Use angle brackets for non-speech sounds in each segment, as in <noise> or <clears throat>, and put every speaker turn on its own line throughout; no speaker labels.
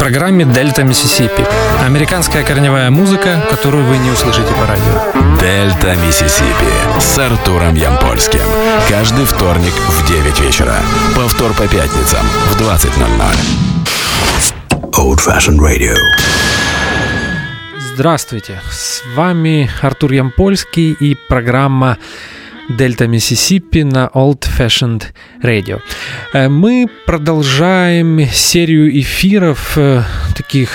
программе «Дельта Миссисипи». Американская корневая музыка, которую вы не услышите по радио.
«Дельта Миссисипи» с Артуром Ямпольским. Каждый вторник в 9 вечера. Повтор по пятницам в 20.00. Old Fashion Radio.
Здравствуйте, с вами Артур Ямпольский и программа Дельта Миссисипи на Old Fashioned Radio. Э, мы продолжаем серию эфиров, э, таких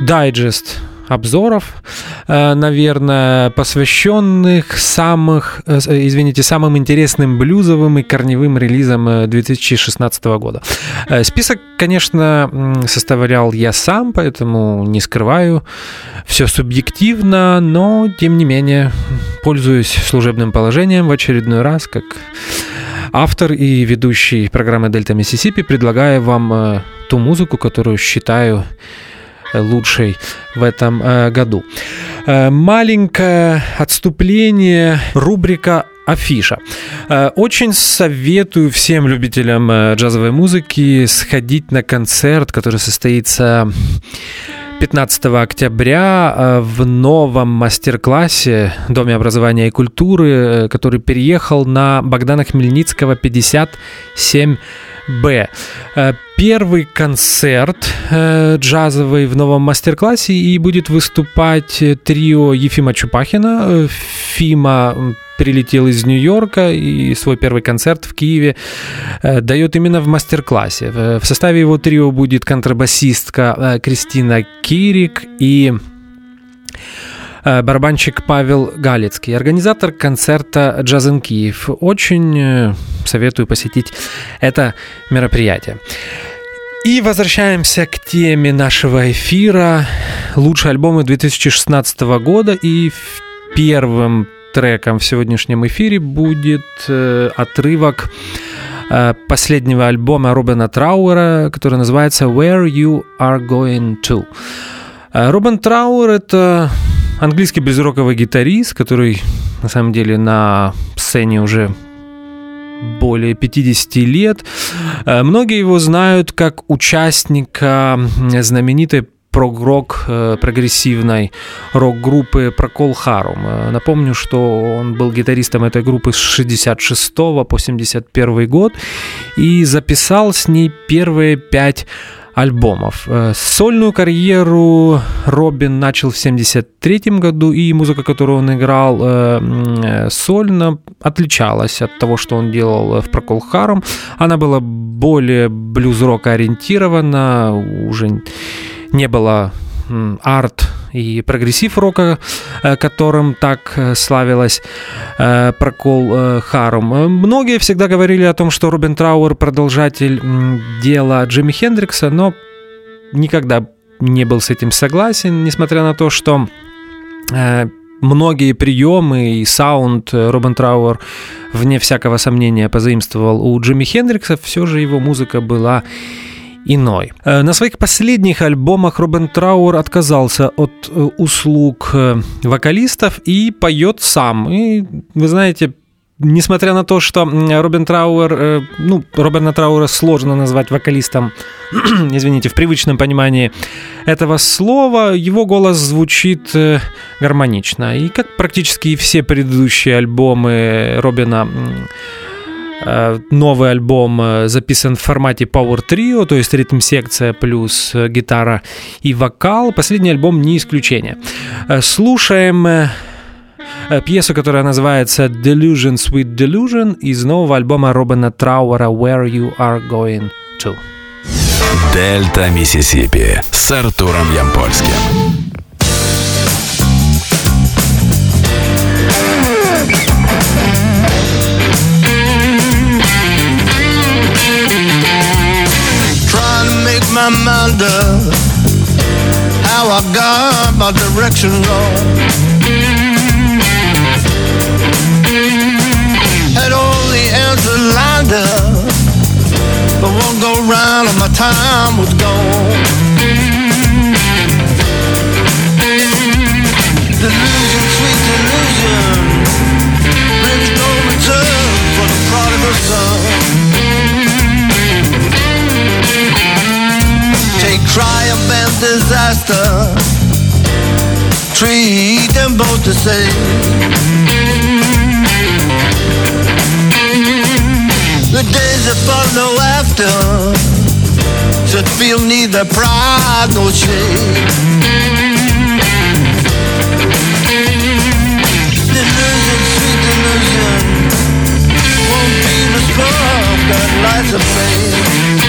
дайджест обзоров, э, наверное, посвященных самых, извините, самым интересным блюзовым и корневым релизам 2016 года. Список, конечно, составлял я сам, поэтому не скрываю, все субъективно, но, тем не менее, пользуюсь служебным положением в очередной раз, как автор и ведущий программы «Дельта Миссисипи», предлагаю вам э, ту музыку, которую считаю э, лучшей в этом э, году. Маленькое отступление, рубрика афиша. Очень советую всем любителям джазовой музыки сходить на концерт, который состоится 15 октября э, в новом мастер-классе Доме образования и культуры, э, который переехал на Богдана Хмельницкого 57 Б. Э, первый концерт джазовый в новом мастер-классе и будет выступать трио Ефима Чупахина. Фима прилетел из Нью-Йорка и свой первый концерт в Киеве э, дает именно в мастер-классе. В составе его трио будет контрабасистка э, Кристина Кирик и э, барабанщик Павел Галицкий, организатор концерта «Джазен Киев». Очень советую посетить это мероприятие. И возвращаемся к теме нашего эфира. Лучшие альбомы 2016 года. И первым треком в сегодняшнем эфире будет э, отрывок э, последнего альбома Робена Трауэра, который называется «Where You Are Going To». Э, Робен Трауэр — это английский блюзроковый гитарист, который на самом деле на сцене уже более 50 лет. Многие его знают как участника знаменитой прог-рок э, прогрессивной рок-группы Прокол Харум. Э, напомню, что он был гитаристом этой группы с 66 по 71 год и записал с ней первые пять альбомов. Э, сольную карьеру Робин начал в 73 году, и музыка, которую он играл сольно, отличалась от того, что он делал в Procol Harum. Она была более блюз-рока ориентирована, уже не было арт и прогрессив рока, э, которым так э, славилась э, Procol Harum. Многие всегда говорили о том, что Робин Трауэр продолжатель дела Джимми Хендрикса, но никогда не был с этим согласен, несмотря на то, что многие приемы и саунд Робин Трауэр, вне всякого сомнения, позаимствовал у Джимми Хендрикса, все же его музыка была иной. Э, на своих последних альбомах Робен Трауэр отказался от э, услуг э, вокалистов и поет сам. И, вы знаете, несмотря на то, что Робин Трауэр, ну, Роберна Трауэра сложно назвать вокалистом, <clears throat> извините, в привычном понимании этого слова, его голос звучит гармонично. И как практически все предыдущие альбомы Робина новый альбом э, записан в формате Power Trio, то есть ритм-секция плюс э, гитара и вокал. Последний альбом не исключение. Слушаем пьесу, которая называется Delusion Sweet Delusion из нового альбома Робина Трауэра Where You Are Going To.
Дельта Миссисипи с Артуром Ямпольским.
My mind up how I got my direction wrong. Had all the answers lined up, but one go round and my time was gone. Delusion, sweet delusion, brings no return for the prodigal son.
Disaster. Treat them both the same. The days that follow after should feel neither pride nor shame. Delusion, sweet delusion, won't be the spark that lights a flame.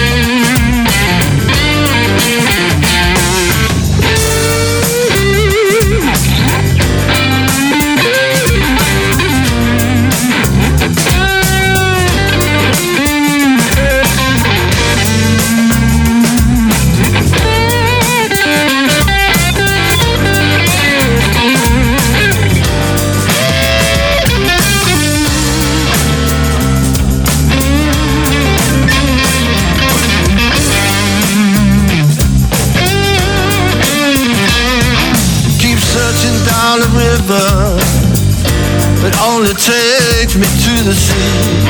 Takes me to the sea.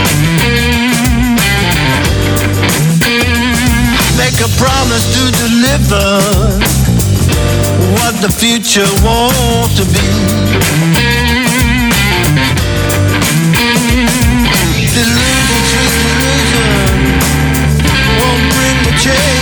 Make a promise to deliver what the future wants to be. Delusion, delusion, won't bring the change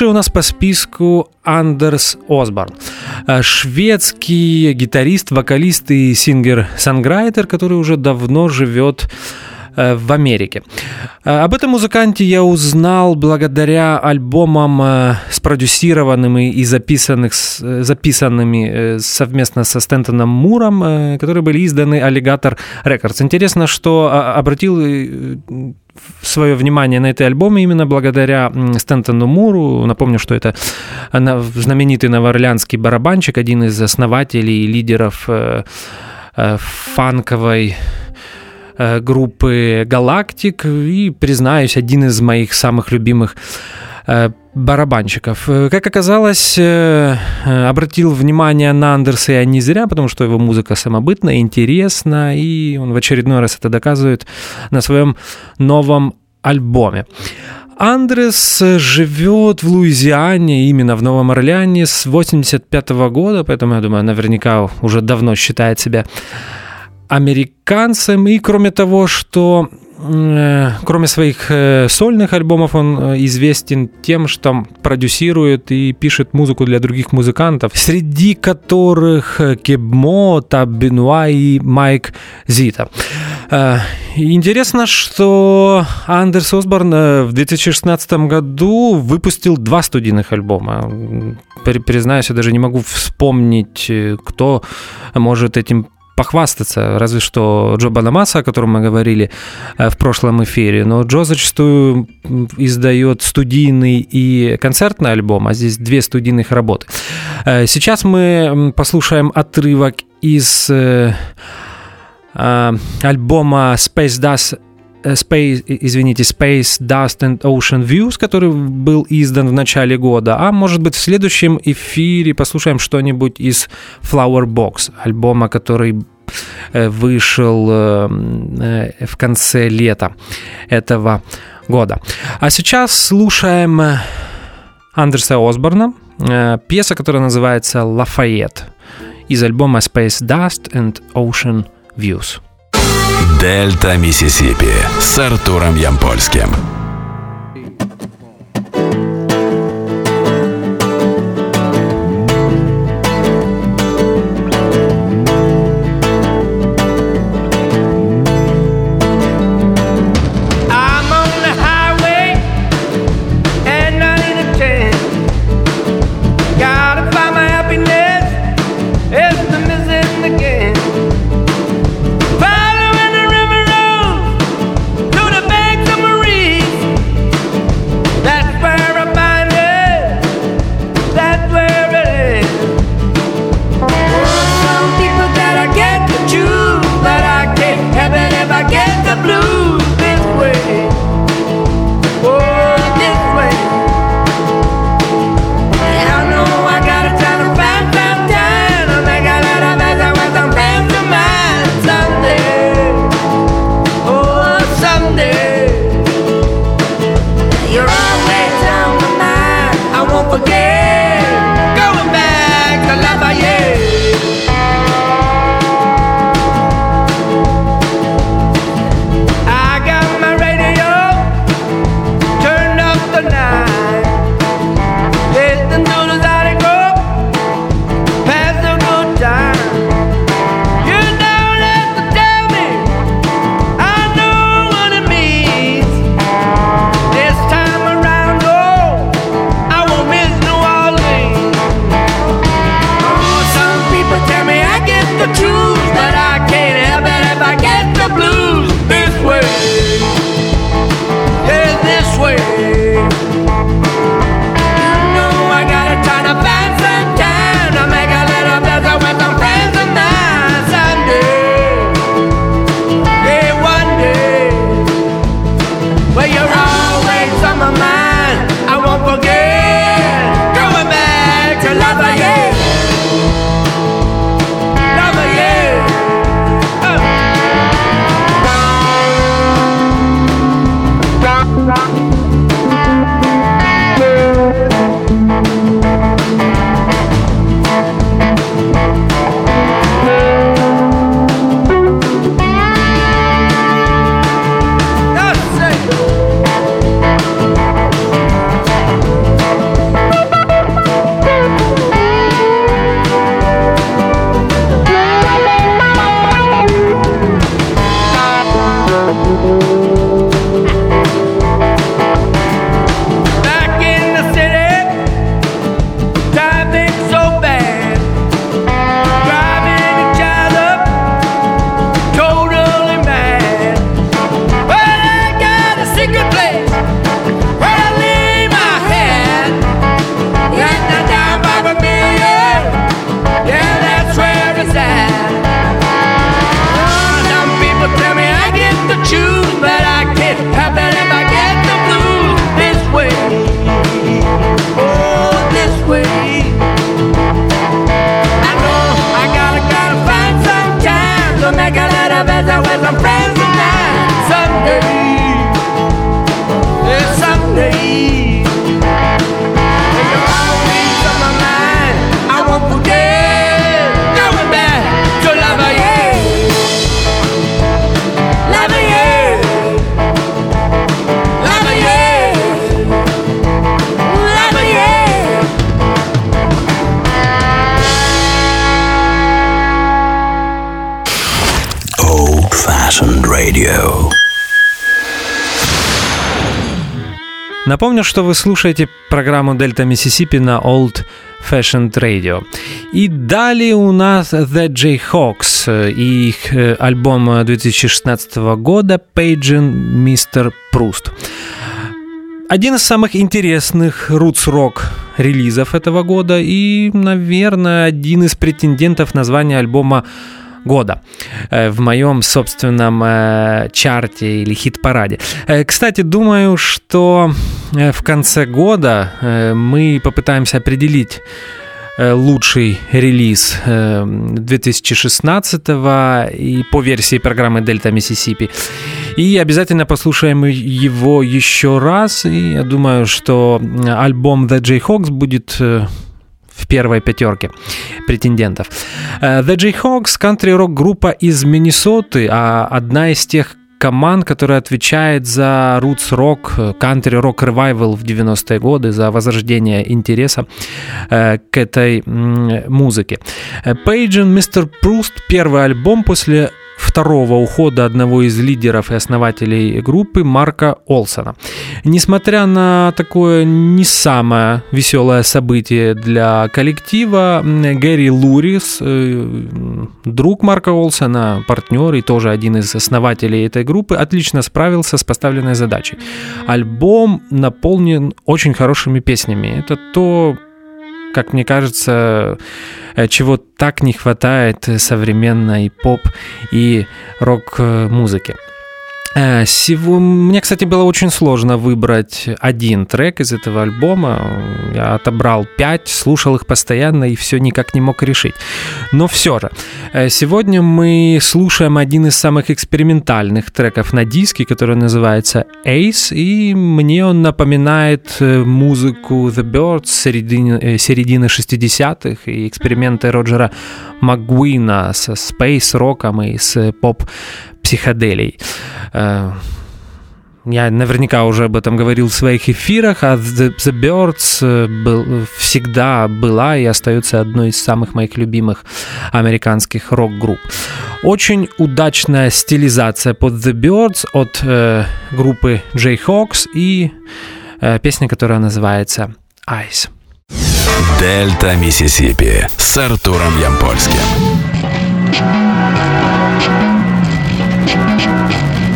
Дальше у нас по списку Андерс Осборн. Э, Шведский гитарист, вокалист и сингер-санграйтер, который уже давно живет в Америке. Э, Об этом музыканте я узнал благодаря альбомам, э, спродюсированным и записанных, э, записанными э, совместно со Стентоном Муром, э, которые были изданы Alligator Records. Интересно, что а, обратил э, свое внимание на эти альбомы именно благодаря Стентону Муру. Напомню, что это на- знаменитый новоорлеанский барабанщик, один из основателей и лидеров э, э, фанковой э, группы «Галактик» и, признаюсь, один из моих самых любимых э, барабанщиков. Э, Как оказалось, э, э, обратил внимание на Андерса я не зря, потому что его музыка самобытная, интересна, и он в очередной раз это доказывает на своем новом альбоме. Андрес живет в Луизиане, именно в Новом Орлеане, с 85 года, поэтому, я думаю, наверняка уже давно считает себя американцем. И кроме того, что э, кроме своих э, сольных альбомов, он э, известен тем, что продюсирует и пишет музыку для других музыкантов, среди которых Кебмо, Таб Бенуа и Майк Зита. Интересно, что Андерс Осборн в 2016 году выпустил два студийных альбома. Признаюсь, я даже не могу вспомнить, кто может этим похвастаться, разве что Джо Банамаса, о котором мы говорили э, в прошлом эфире. Но Джо зачастую издает студийный и концертный альбом, а здесь две студийных работы. Э, Сейчас мы послушаем отрывок из э, альбома Space Dust Space, э, извините, Space Dust and Ocean Views, который был издан в начале года, а может быть в следующем эфире послушаем что-нибудь из Flower Box, альбома, который вышел в конце лета этого года. А сейчас слушаем Андерса Осборна, пьеса, которая называется «Лафайет» из альбома Space Dust and Ocean Views.
Дельта Миссисипи с Артуром Ямпольским.
Напомню, что вы слушаете программу Дельта Миссисипи на Old Fashioned Radio. И далее у нас The J Hawks и их э, альбом 2016 года Paging Mr. Proust. Один из самых интересных roots-рок релизов этого года и, наверное, один из претендентов на звание альбома года э, в моем собственном э, чарте или хит-параде. Э, кстати, думаю, что в конце года мы попытаемся определить лучший релиз 2016 и по версии программы Дельта Миссисипи. И обязательно послушаем его еще раз. И я думаю, что альбом The Jayhawks будет в первой пятерке претендентов. The Jayhawks – кантри-рок группа из Миннесоты, а одна из тех команд, которая отвечает за roots rock, country rock revival в 90-е годы, за возрождение интереса э, к этой э, музыке. Pageant Mr. Proust первый альбом после второго ухода одного из лидеров и основателей группы Марка Олсона. Несмотря на такое не самое веселое событие для коллектива, Гэри Лурис, э, друг Марка Олсона, партнер и тоже один из основателей этой группы, отлично справился с поставленной задачей. Альбом наполнен очень хорошими песнями. Это то, как мне кажется, э, чего так не хватает современной поп и рок-музыки. Э, мне, кстати, было очень сложно выбрать один трек из этого альбома. Я отобрал пять, слушал их постоянно и все никак не мог решить. Но все же, э, сегодня мы слушаем один из самых экспериментальных треков на диске, который называется Ace, и мне он напоминает э, музыку The Birds середины, середины 60-х и эксперименты Роджера Макгуина со спейс-роком и с поп психоделей. Э, я наверняка уже об этом говорил в своих эфирах, а The, The Birds э, был, всегда была и остается одной из самых моих любимых американских рок-групп. Очень удачная стилизация под The Birds от э, группы Jayhawks и э, песня, которая называется Ice.
Дельта Миссисипи с Артуром Ямпольским. Thank you.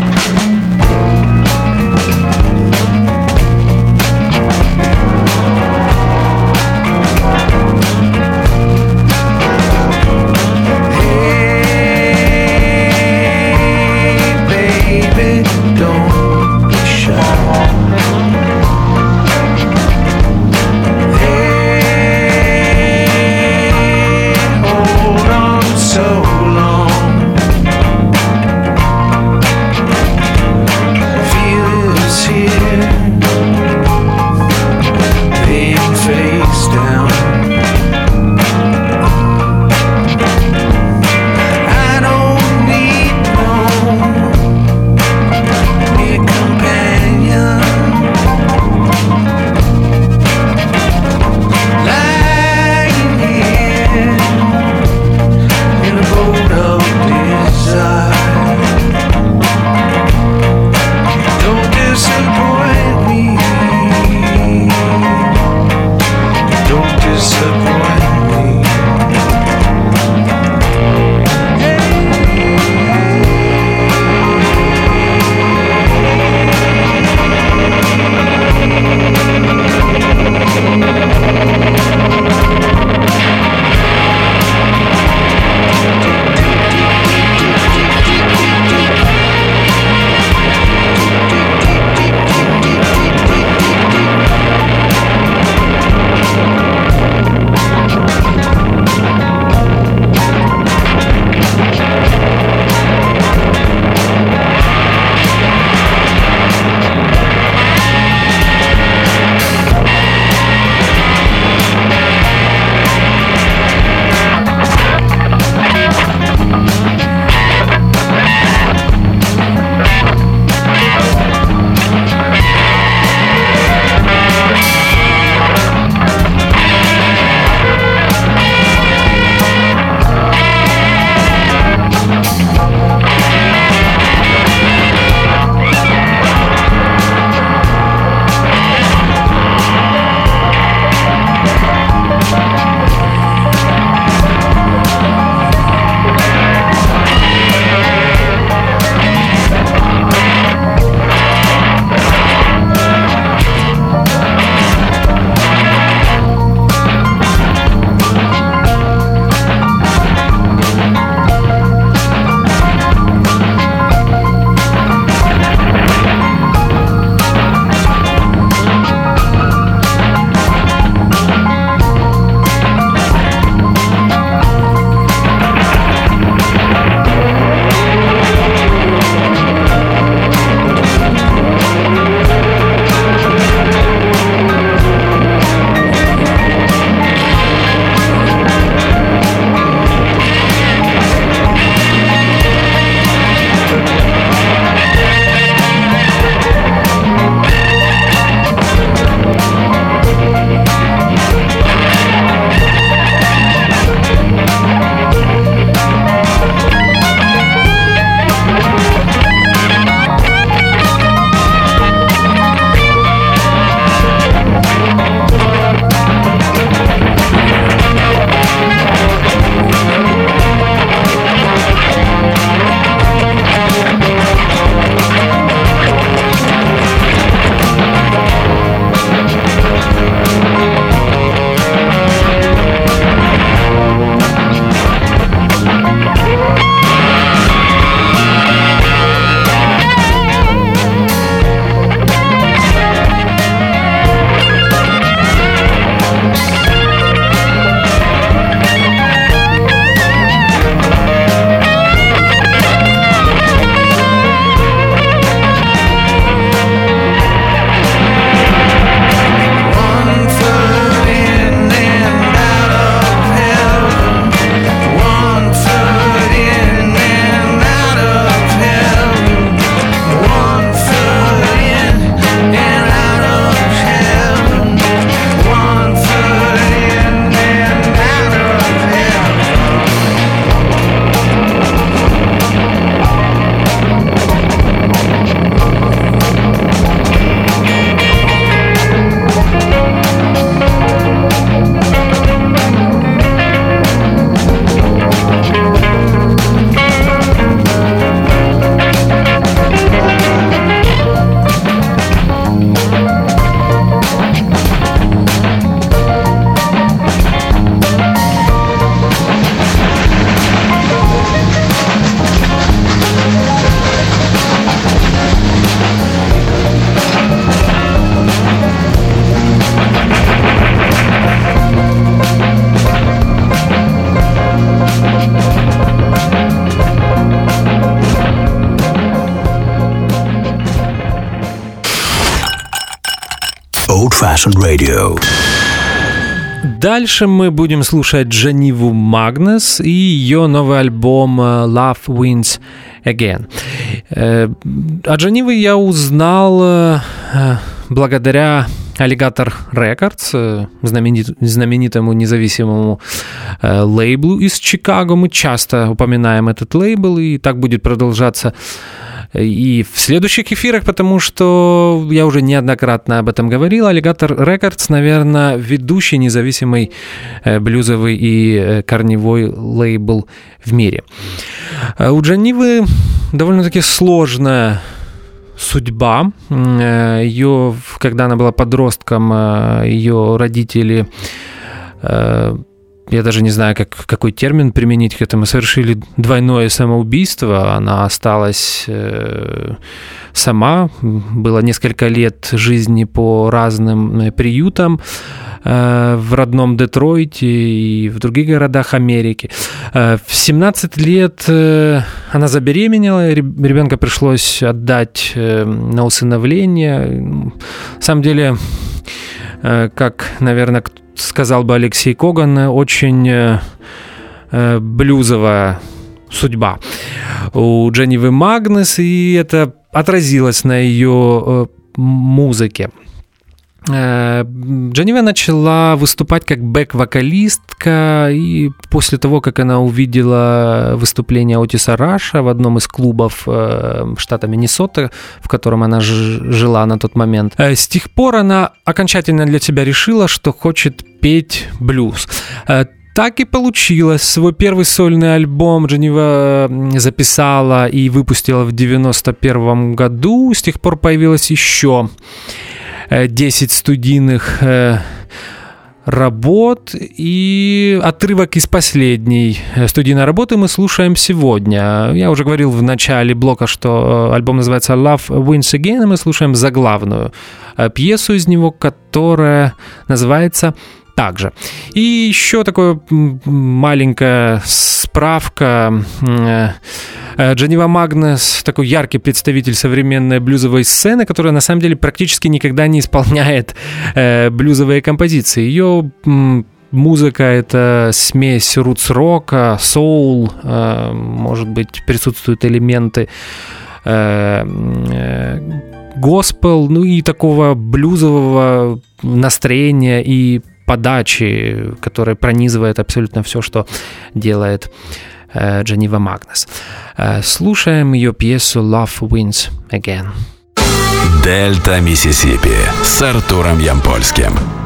Fashioned Radio.
Дальше мы будем слушать Джаниву Магнес и ее новый альбом э, Love Wins Again. Э, о Джаниве я узнал э, благодаря Alligator Records, знаменит, знаменитому независимому лейблу из Чикаго. Мы часто упоминаем этот лейбл, и так будет продолжаться и в следующих эфирах, потому что я уже неоднократно об этом говорил. Alligator Records, наверное, ведущий независимый э, блюзовый и э, корневой лейбл в мире. Э, у Джанивы довольно-таки сложная судьба. Ее, когда она была подростком, ее родители я даже не знаю, как, какой термин применить к этому, совершили двойное самоубийство. Она осталась э, сама. Было несколько лет жизни по разным э, приютам э, в родном Детройте и в других городах Америки. Э, в 17 лет э, она забеременела, ребенка пришлось отдать э, на усыновление. На самом деле, э, как, наверное, сказал бы Алексей Коган, очень э, э, блюзовая судьба у Дженнивы Магнес, и это отразилось на ее э, музыке. Э, Джанива начала выступать как бэк-вокалистка, и после того, как она увидела выступление Отиса Раша в одном из клубов э, штата Миннесота, в котором она жила на тот момент, э, с тех пор она окончательно для себя решила, что хочет петь блюз. Так и получилось. Свой первый сольный альбом Дженнива записала и выпустила в 91 году. С тех пор появилась еще 10 студийных э, работ и отрывок из последней э, студийной работы мы слушаем сегодня. Я уже говорил в начале блока, что э, альбом называется Love Wins Again, и мы слушаем заглавную пьесу из него, которая называется также. И еще такое маленькая справка. Э, Джанива Магнес такой яркий представитель современной блюзовой сцены, которая на самом деле практически никогда не исполняет э, блюзовые композиции. Ее музыка это смесь рутс-рока, соул, э, может быть, присутствуют элементы госпел, ну и такого блюзового настроения и подачи, которая пронизывает абсолютно все, что делает Дженнива Магнес. Слушаем ее пьесу «Love Wins Again».
Дельта Миссисипи с Артуром Ямпольским.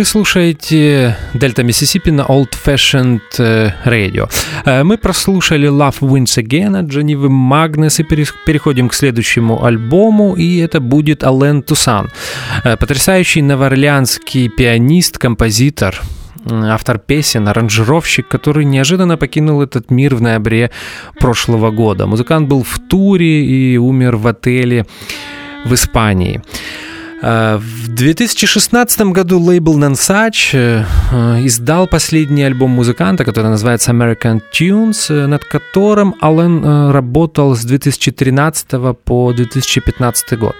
Вы слушаете Дельта Миссисипи на Old Fashioned э, Radio. Э, мы прослушали Love Wins Again от Дженнивы Магнес и переходим к следующему альбому, и это будет Ален Тусан. Э, потрясающий новоорлеанский пианист, композитор, автор песен, аранжировщик, который неожиданно покинул этот мир в ноябре прошлого года. Музыкант был в туре и умер в отеле в Испании. Э, в 2016 году лейбл Nonsuch э, э, издал последний альбом музыканта, который называется American Tunes, над которым Аллен работал с 2013 по 2015 год.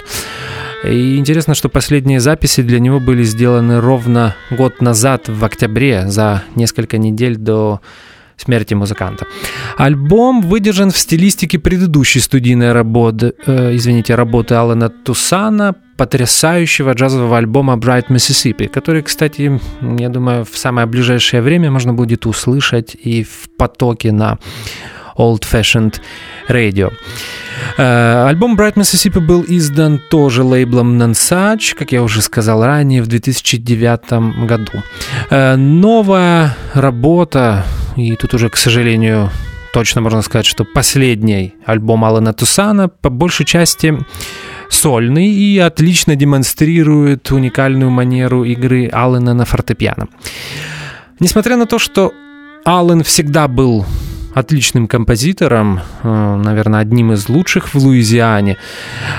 И интересно, что последние записи для него были сделаны ровно год назад, в октябре, за несколько недель до смерти музыканта. Альбом выдержан в стилистике предыдущей студийной работы, э, извините, работы Алана Тусана, потрясающего джазового альбома Bright Mississippi, который, кстати, я думаю, в самое ближайшее время можно будет услышать и в потоке на Old Fashioned Radio. Э, альбом Bright Mississippi был издан тоже лейблом Nonsuch, как я уже сказал ранее, в 2009 году. Э, новая работа, и тут уже, к сожалению, точно можно сказать, что последний альбом Алана Тусана по большей части сольный и отлично демонстрирует уникальную манеру игры Аллена на фортепиано. Несмотря на то, что Аллен всегда был отличным композитором, э, наверное, одним из лучших в Луизиане.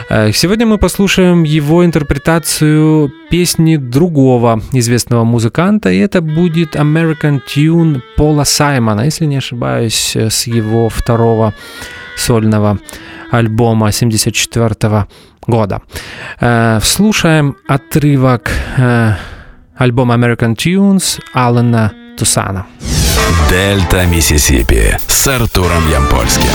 Э, сегодня мы послушаем его интерпретацию песни другого известного музыканта, и это будет American Tune Пола Саймона, если не ошибаюсь, э, с его второго сольного альбома 74 года. Слушаем отрывок альбома American Tunes Алана Тусана.
Дельта Миссисипи с Артуром Ямпольским.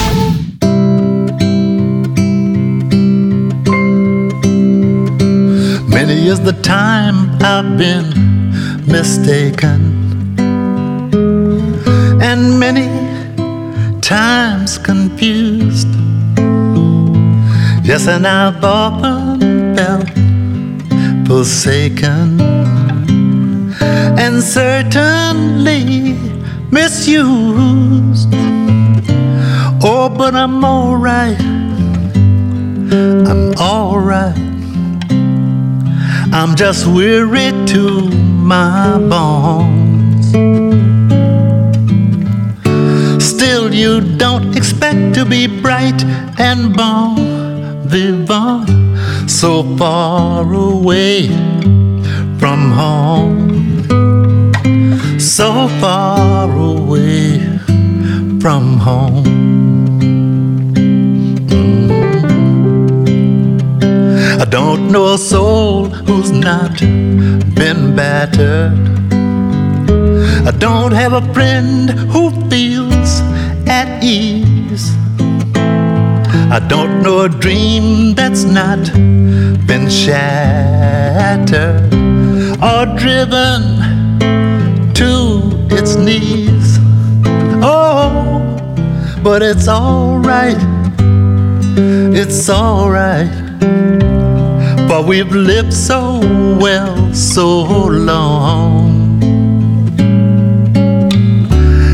Many is the time I've been mistaken, and many times confused. Yes, and I've often felt forsaken, and certainly misused. Oh, but I'm alright. I'm alright. I'm just weary to my bones. Still, you don't expect to be bright and bon vivant so far away from home so far away from home. Mm. I don't know a soul who's not been battered. I don't have a friend who feels at ease. I don't know a dream that's not been shattered or driven to its knees. Oh, but it's alright, it's alright. But we've lived so well so long.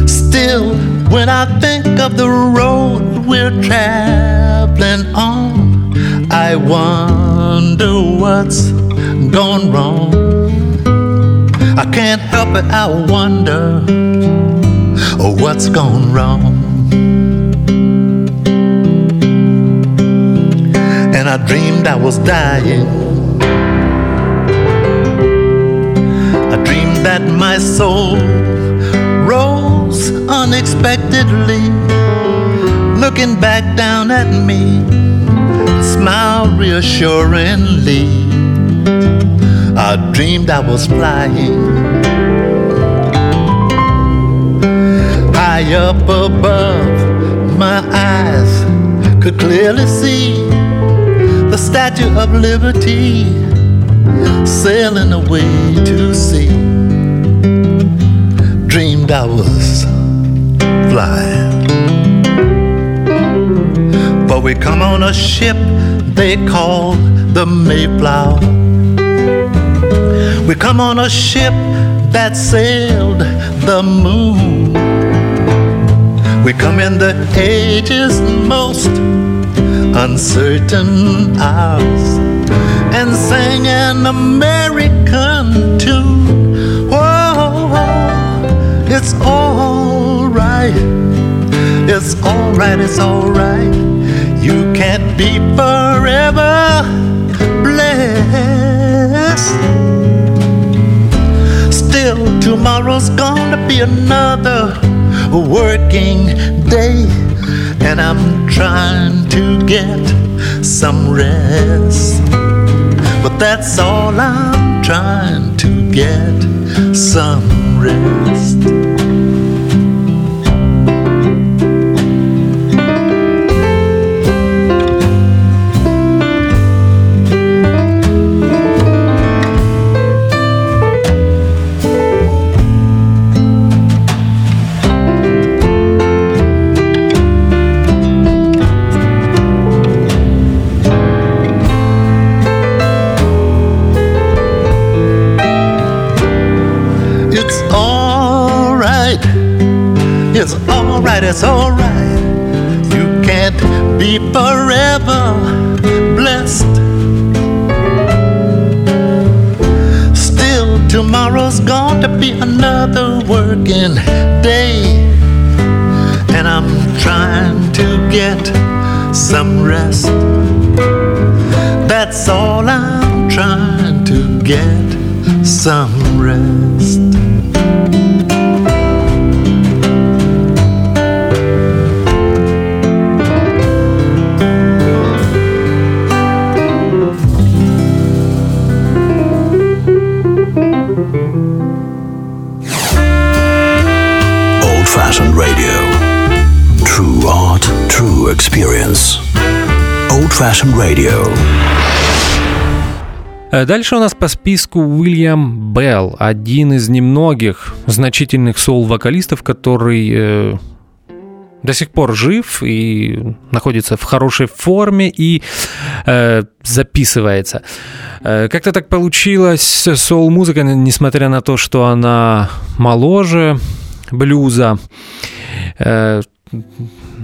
Still, when I think of the road we're traveling on, I wonder what's gone wrong. I can't help it, I wonder oh, what's gone wrong. And I dreamed I was dying. I dreamed that my soul rose unexpectedly, looking back down at me, smiled reassuringly. I dreamed I was flying high up above. My eyes could clearly see the Statue of Liberty sailing away to sea. Dreamed I was flying. But we come on a ship they call the Mayflower We come on a ship that sailed the moon. We come in the age's most uncertain hours and sang an American tune. Whoa, it's alright. It's alright, it's alright. You can't be forever blessed. Tomorrow's gonna be another working day, and I'm trying to get some rest. But that's all I'm trying to get some rest.
Old-fashioned radio.
Э, дальше у нас по списку Уильям Белл, один из немногих значительных соул-вокалистов, который э, до сих пор жив и находится в хорошей форме и э, записывается. Э, как-то так получилось, соул-музыка, несмотря на то, что она моложе блюза, э,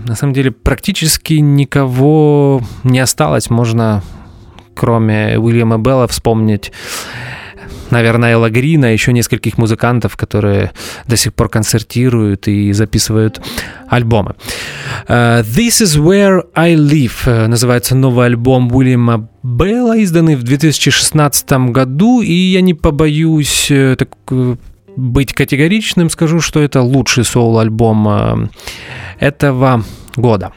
на самом деле практически никого не осталось. Можно, кроме Уильяма Белла, вспомнить наверное, Элла Грина, еще нескольких музыкантов, которые до сих пор концертируют и записывают альбомы. Uh, This is Where I Live uh, называется новый альбом Уильяма Белла, изданный в 2016 году, и я не побоюсь uh, так, быть категоричным, скажу, что это лучший соул-альбом этого года.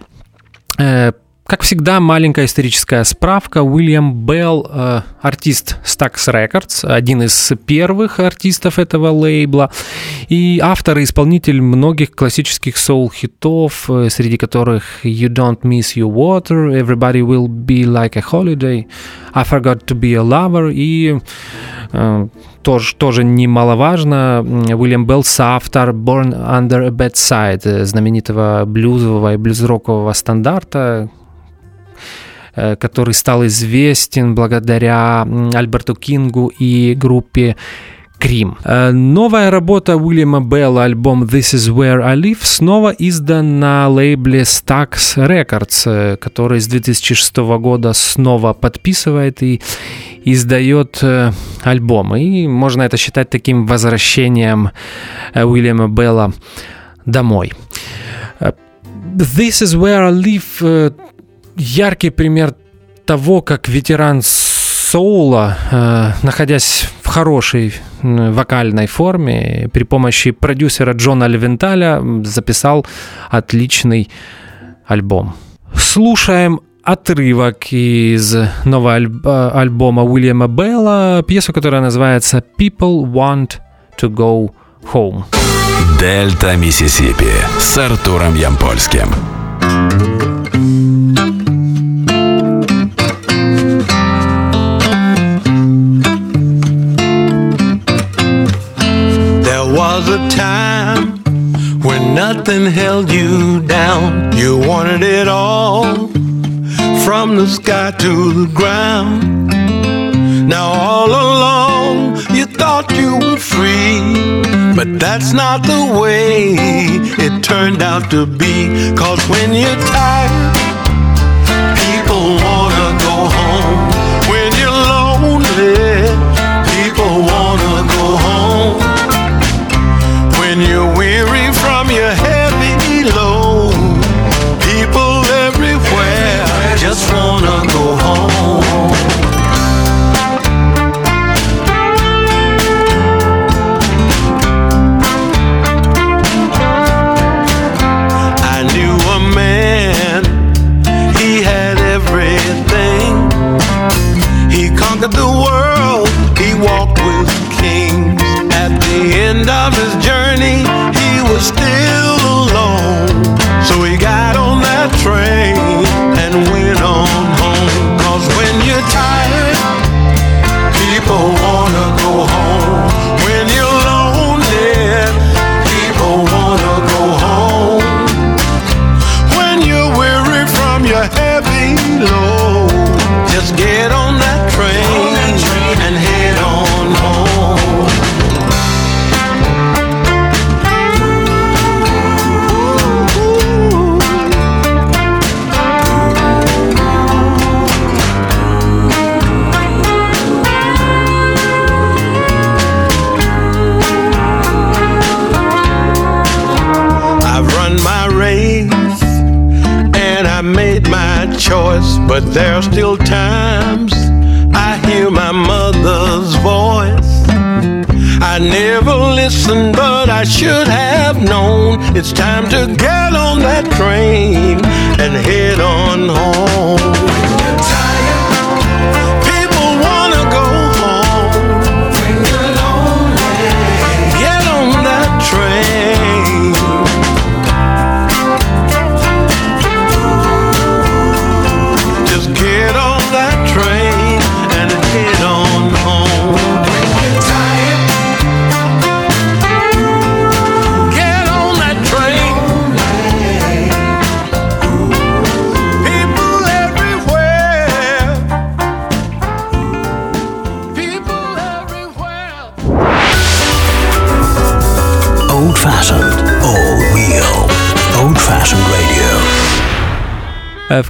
Э, как всегда, маленькая историческая справка. Уильям Белл, э, артист Stax Records, один из первых артистов этого лейбла, и автор и исполнитель многих классических соул-хитов, э, среди которых You Don't Miss Your Water, Everybody Will Be Like a Holiday, I Forgot to Be a Lover и тоже, тоже немаловажно, Уильям Белл соавтор Born Under a Bad Side, знаменитого блюзового и блюз-рокового стандарта, э, который стал известен благодаря Альберту Кингу и группе Крим. Э, новая работа Уильяма Белла, альбом This Is Where I Live, снова издан на лейбле Stax Records, э, который с 2006 года снова подписывает и издает э, альбомы. И можно это считать таким возвращением Уильяма Белла домой. This is where I live яркий пример того, как ветеран соула, э, находясь в хорошей вокальной форме, при помощи продюсера Джона Левенталя записал отличный альбом. Слушаем отрывок из нового альб- альбома Уильяма Белла, пьесу, которая называется «People Want to Go Home».
Дельта Миссисипи с Артуром Ямпольским.
was a time when nothing held you down. You wanted it all from the sky to the ground. Now, all along, you thought you were free, but that's not the way it turned out to be. Cause when you're tired,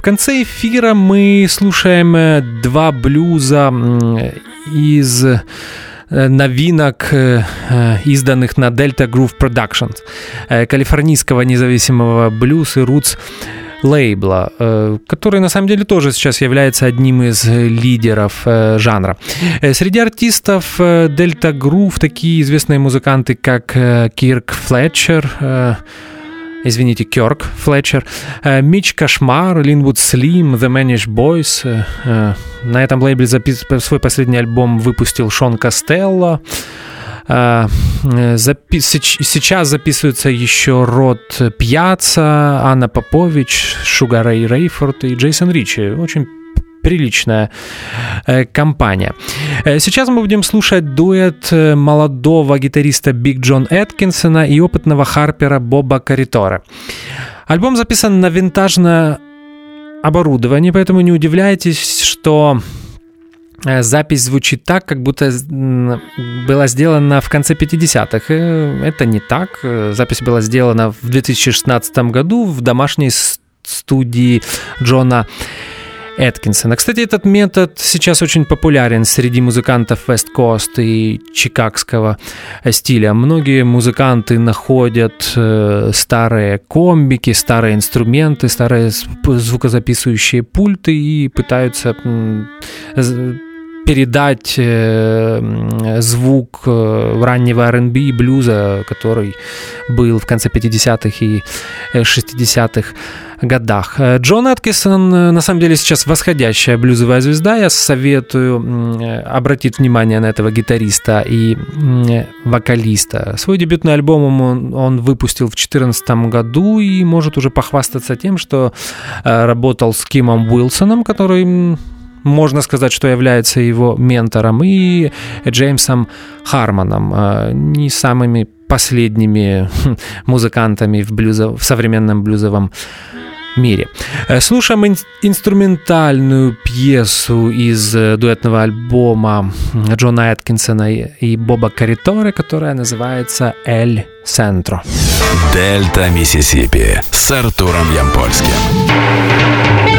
В конце эфира мы слушаем э, два блюза из э, новинок, э, изданных на Delta Groove Productions, калифорнийского независимого блюз и рутс лейбла, который на самом деле тоже сейчас является одним из лидеров жанра. Среди артистов Delta Groove такие известные музыканты, как Кирк Флетчер, извините, Кёрк Флетчер, э, Мич Кашмар, Линвуд Слим, The Mannish Boys. э, э, На этом лейбле запис- свой последний альбом выпустил Шон Костелло. Запи- Сейчас записывается еще Род Пьяцца, Анна Попович, Шуга Рэй Рейфорд и Джейсон Ричи. Очень приличная э, компания. Э, Сейчас мы будем слушать дуэт э, молодого гитариста Биг Джон Эткинсона и опытного харпера Боба Корритора. Альбом записан на винтажное оборудование, поэтому не удивляйтесь, что запись звучит так, как будто была сделана в конце 50-х. Э, Это не так. Запись была сделана в 2016 году в домашней студии Джона Эткинсона. Кстати, этот метод сейчас очень популярен среди музыкантов West Coast и чикагского стиля. Многие музыканты находят э, старые комбики, старые инструменты, старые звукозаписывающие пульты и пытаются передать э, звук э, раннего R&B и блюза, который был в конце 50-х и э, 60-х годах. Э, Джон Аткинсон э, на самом деле сейчас восходящая блюзовая звезда. Я советую обратить внимание на этого гитариста и вокалиста. Свой дебютный альбом он, он выпустил в 2014 году и может уже похвастаться тем, что работал с Кимом Уилсоном, который можно сказать, что является его ментором, и Джеймсом Хармоном, э, не самыми последними хм, музыкантами в, блюзо, в современном блюзовом мире. Э, слушаем ин- инструментальную пьесу из э, дуэтного альбома Джона Эткинсона и Боба Кариторе, которая называется «Эль Сентро».
Дельта Миссисипи с Артуром Ямпольским.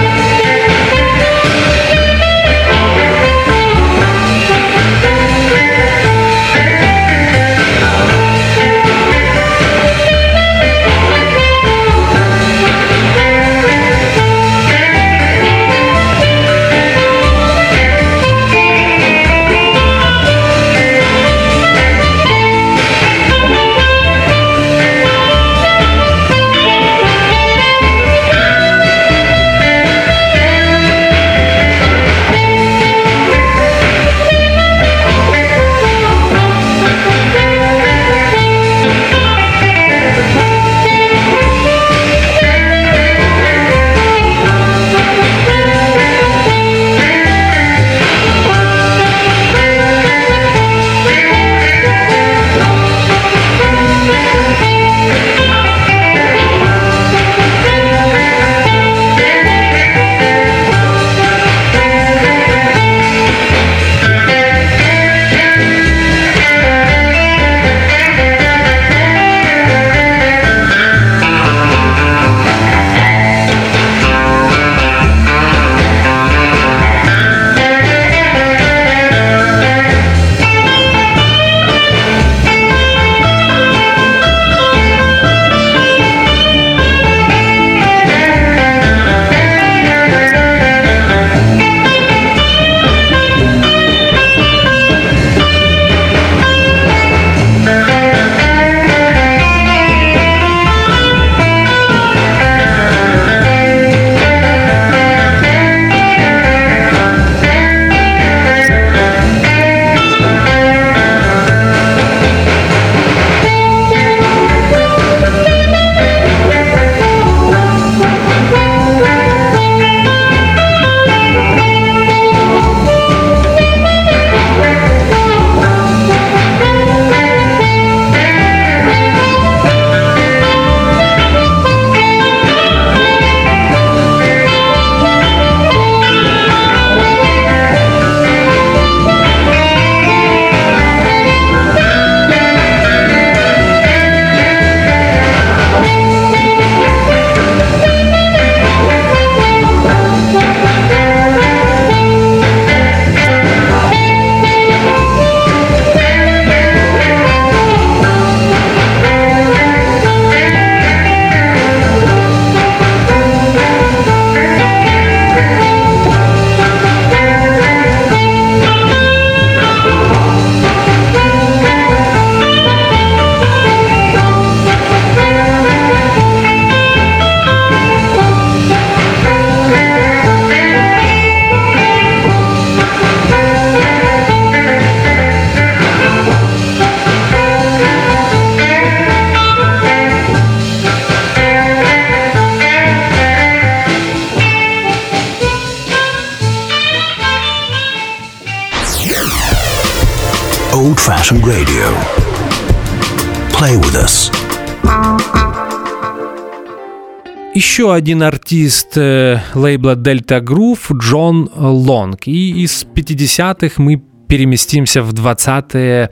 Еще один артист э, лейбла Delta Groove Джон Лонг. И из 50-х мы переместимся в 20-е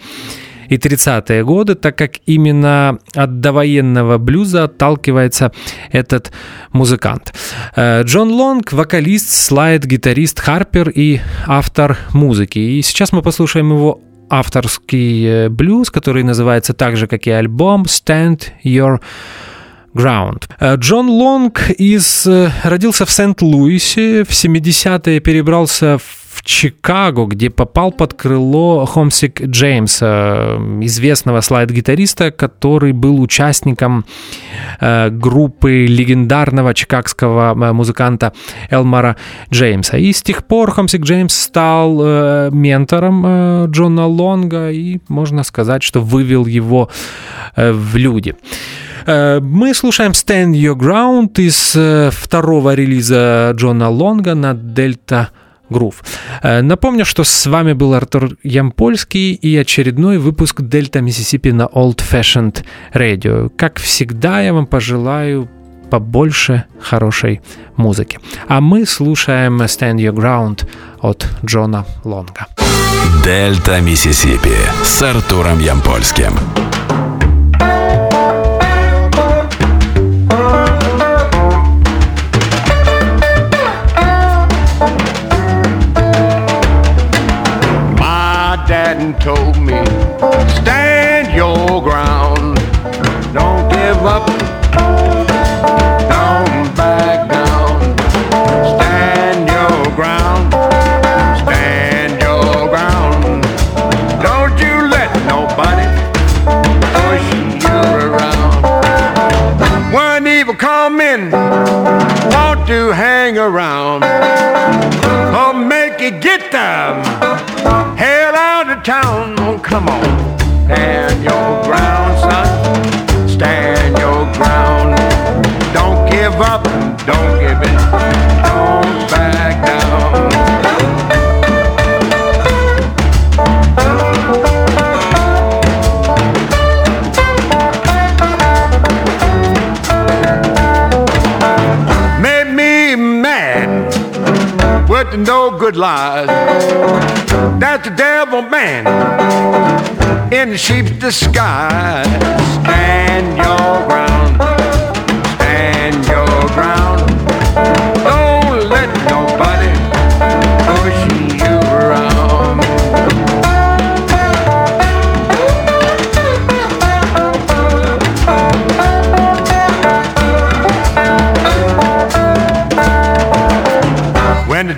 и 30-е годы, так как именно от довоенного блюза отталкивается этот музыкант. Э, Джон Лонг – вокалист, слайд, гитарист, харпер и автор музыки. И сейчас мы послушаем его авторский э, блюз, который называется так же, как и альбом «Stand Your Ground. Э, Джон Лонг из, э, родился в Сент-Луисе, в 70-е перебрался в Чикаго, где попал под крыло Хомсик Джеймса, известного слайд-гитариста, который был участником э, группы легендарного чикагского э, музыканта Элмара Джеймса. И с тех пор Хомсик Джеймс стал э, ментором Джона Лонга и, можно сказать, что вывел его в люди. Мы слушаем Stand Your Ground из второго релиза Джона Лонга на Delta Groove. Э, напомню, что с вами был Артур Ямпольский и очередной выпуск Дельта Миссисипи на Old Fashioned Radio. Как всегда, я вам пожелаю побольше хорошей музыки. А мы слушаем Stand Your Ground от Джона Лонга.
Дельта Миссисипи с Артуром Ямпольским.
Told me, stand your ground, don't give up, don't back down, stand your ground, stand your ground, don't you let nobody push you around. When evil come in, want to hang around, come on. Stand your ground, son. Stand your ground. Don't give up. No good lies. That's the devil man in sheep's disguise. Stand your ground,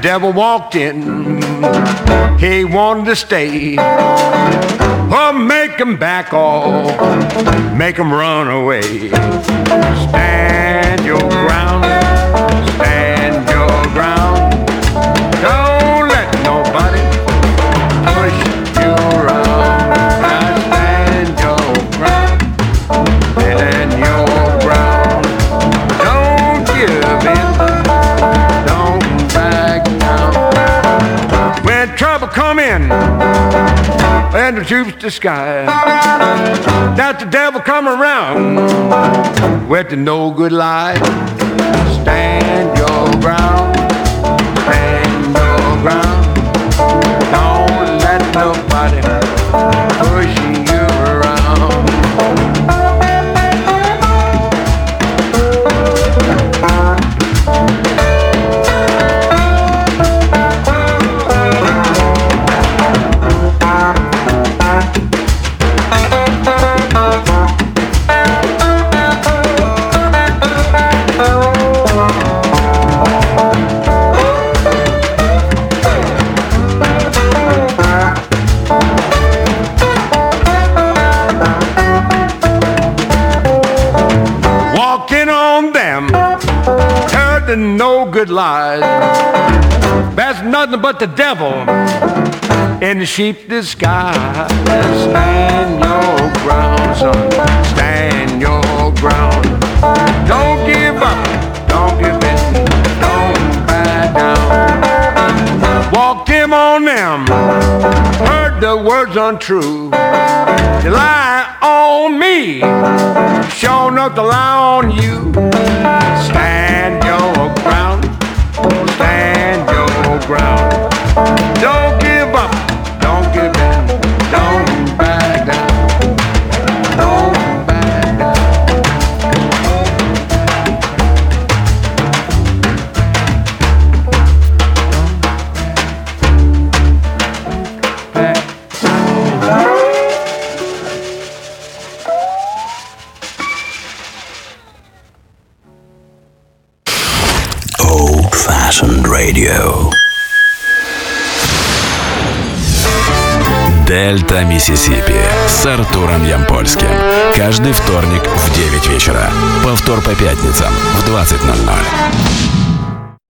devil walked in he wanted to stay. Or make him back off, make him run away. Stand your ground, the troops disguise. That's the devil come around with the no good lie. Stand your ground, stand your ground. Don't let nobody push lies. That's nothing but the devil in the sheep disguise. Stand your ground, son. Stand your ground. Don't give up. Don't give in. Don't back down. Walked him on them. Heard the words untrue. You lie on me. Sure enough to lie on you. Stand your ground. Don't
Дельта Миссисипи с Артуром Ямпольским. Каждый вторник в 9 вечера. Повтор по пятницам в 20.00.